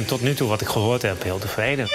ben tot nu toe, wat ik gehoord heb, heel tevreden.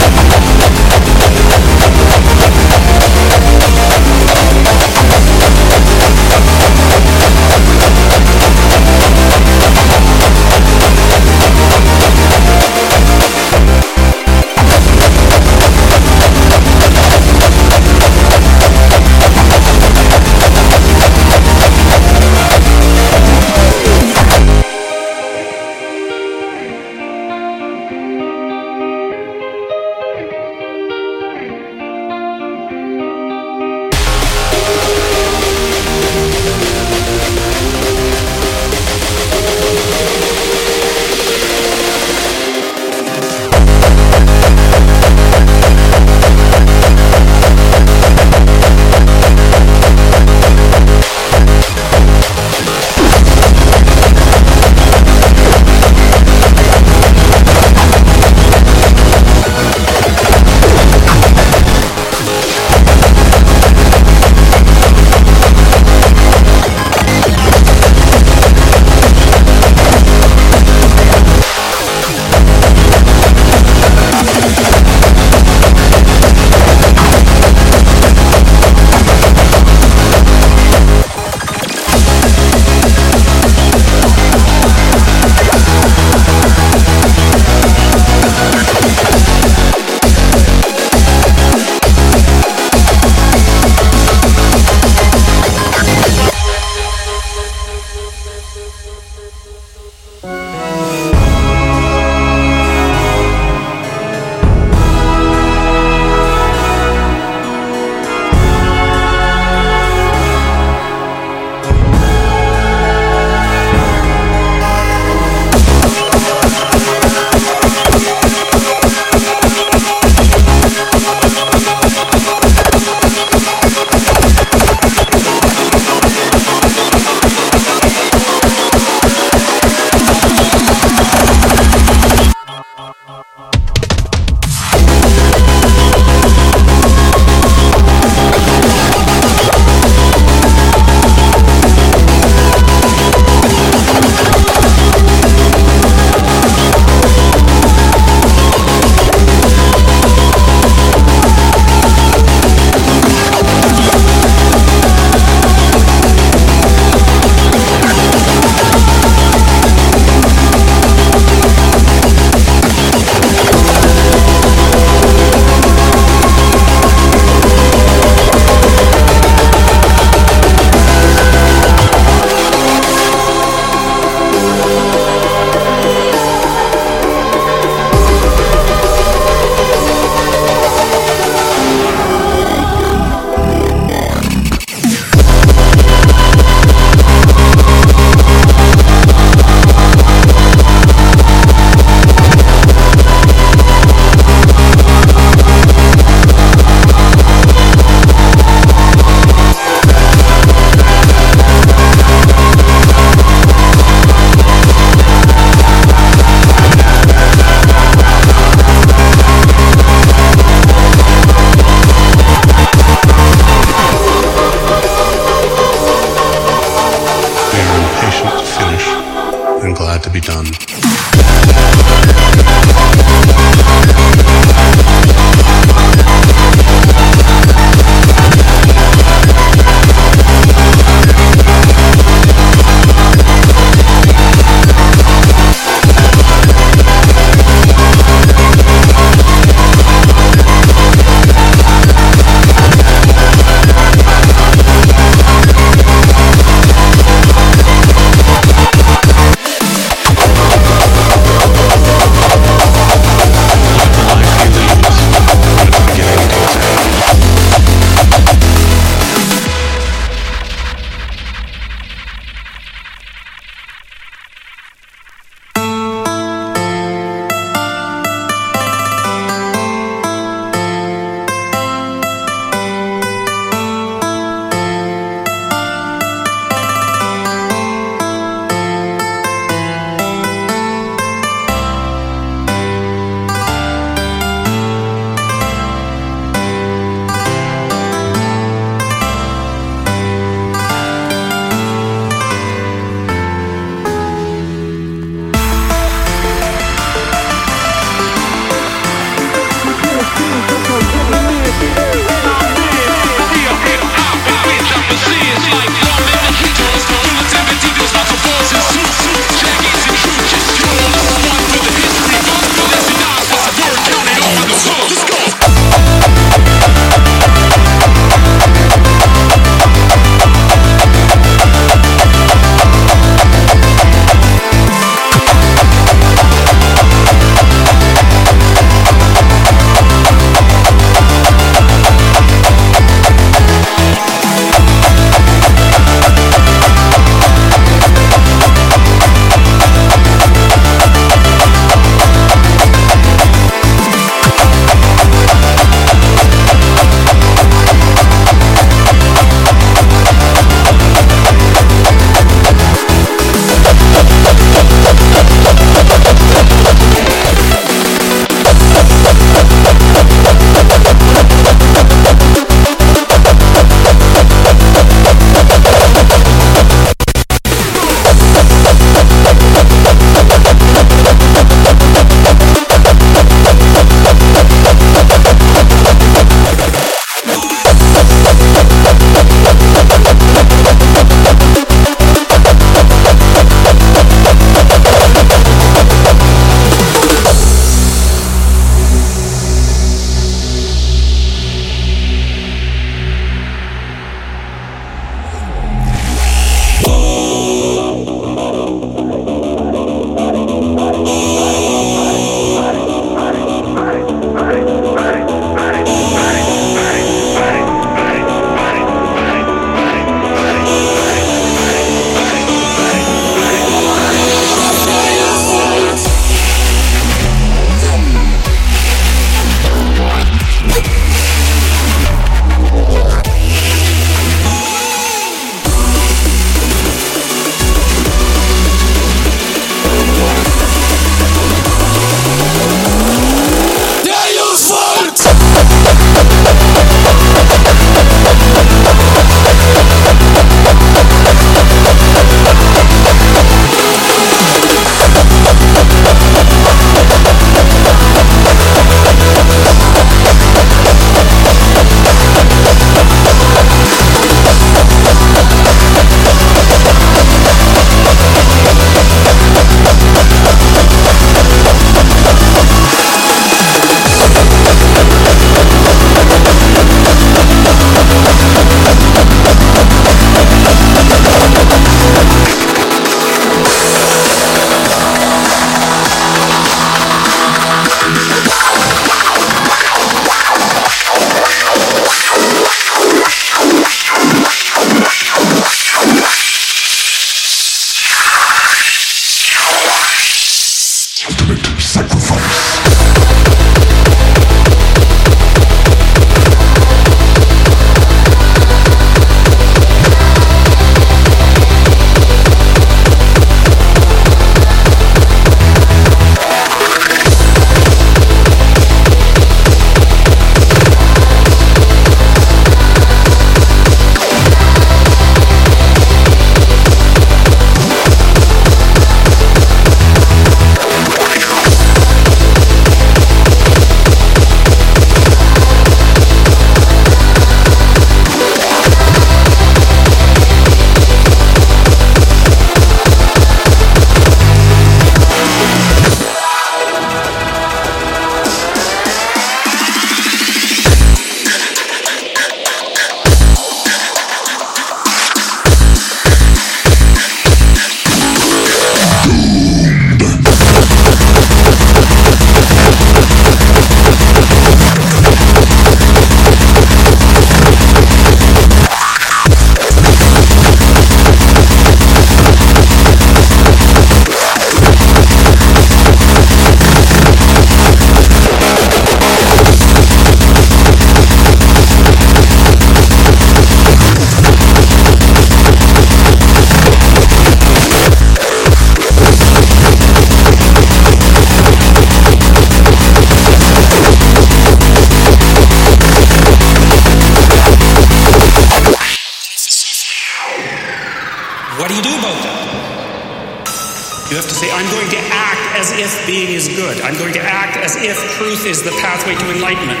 Pathway to enlightenment.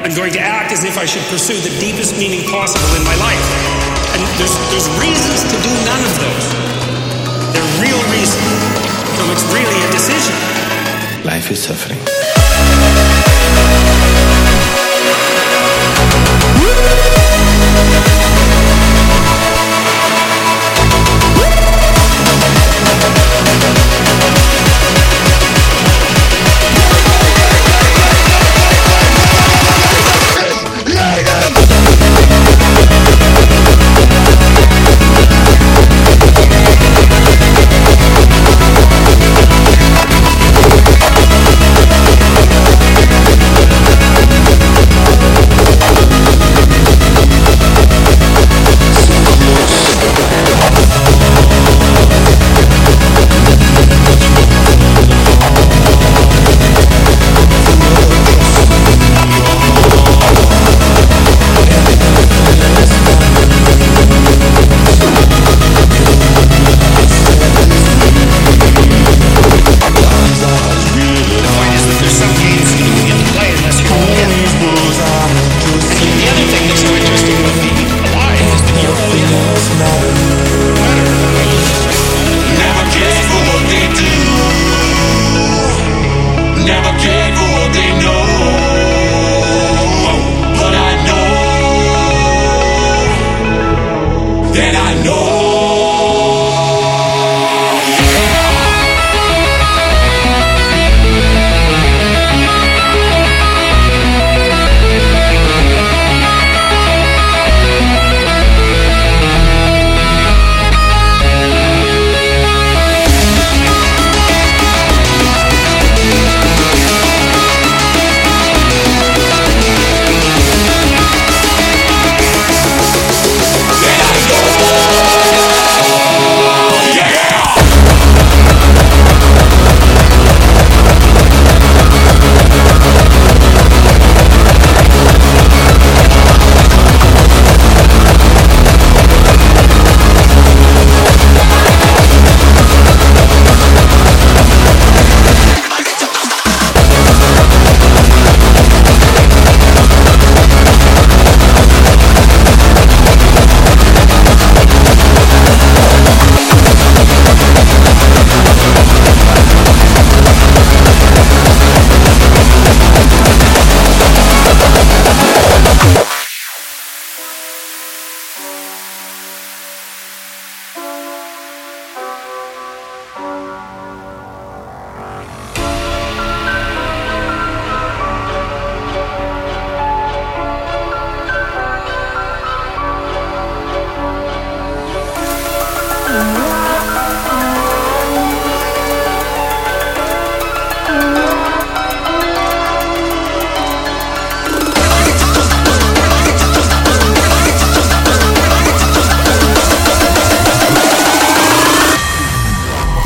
I'm going to act as if I should pursue the deepest meaning possible in my life. And there's, there's reasons to do none of those. They're real reasons. So it's really a decision. Life is suffering.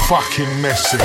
fucking messy.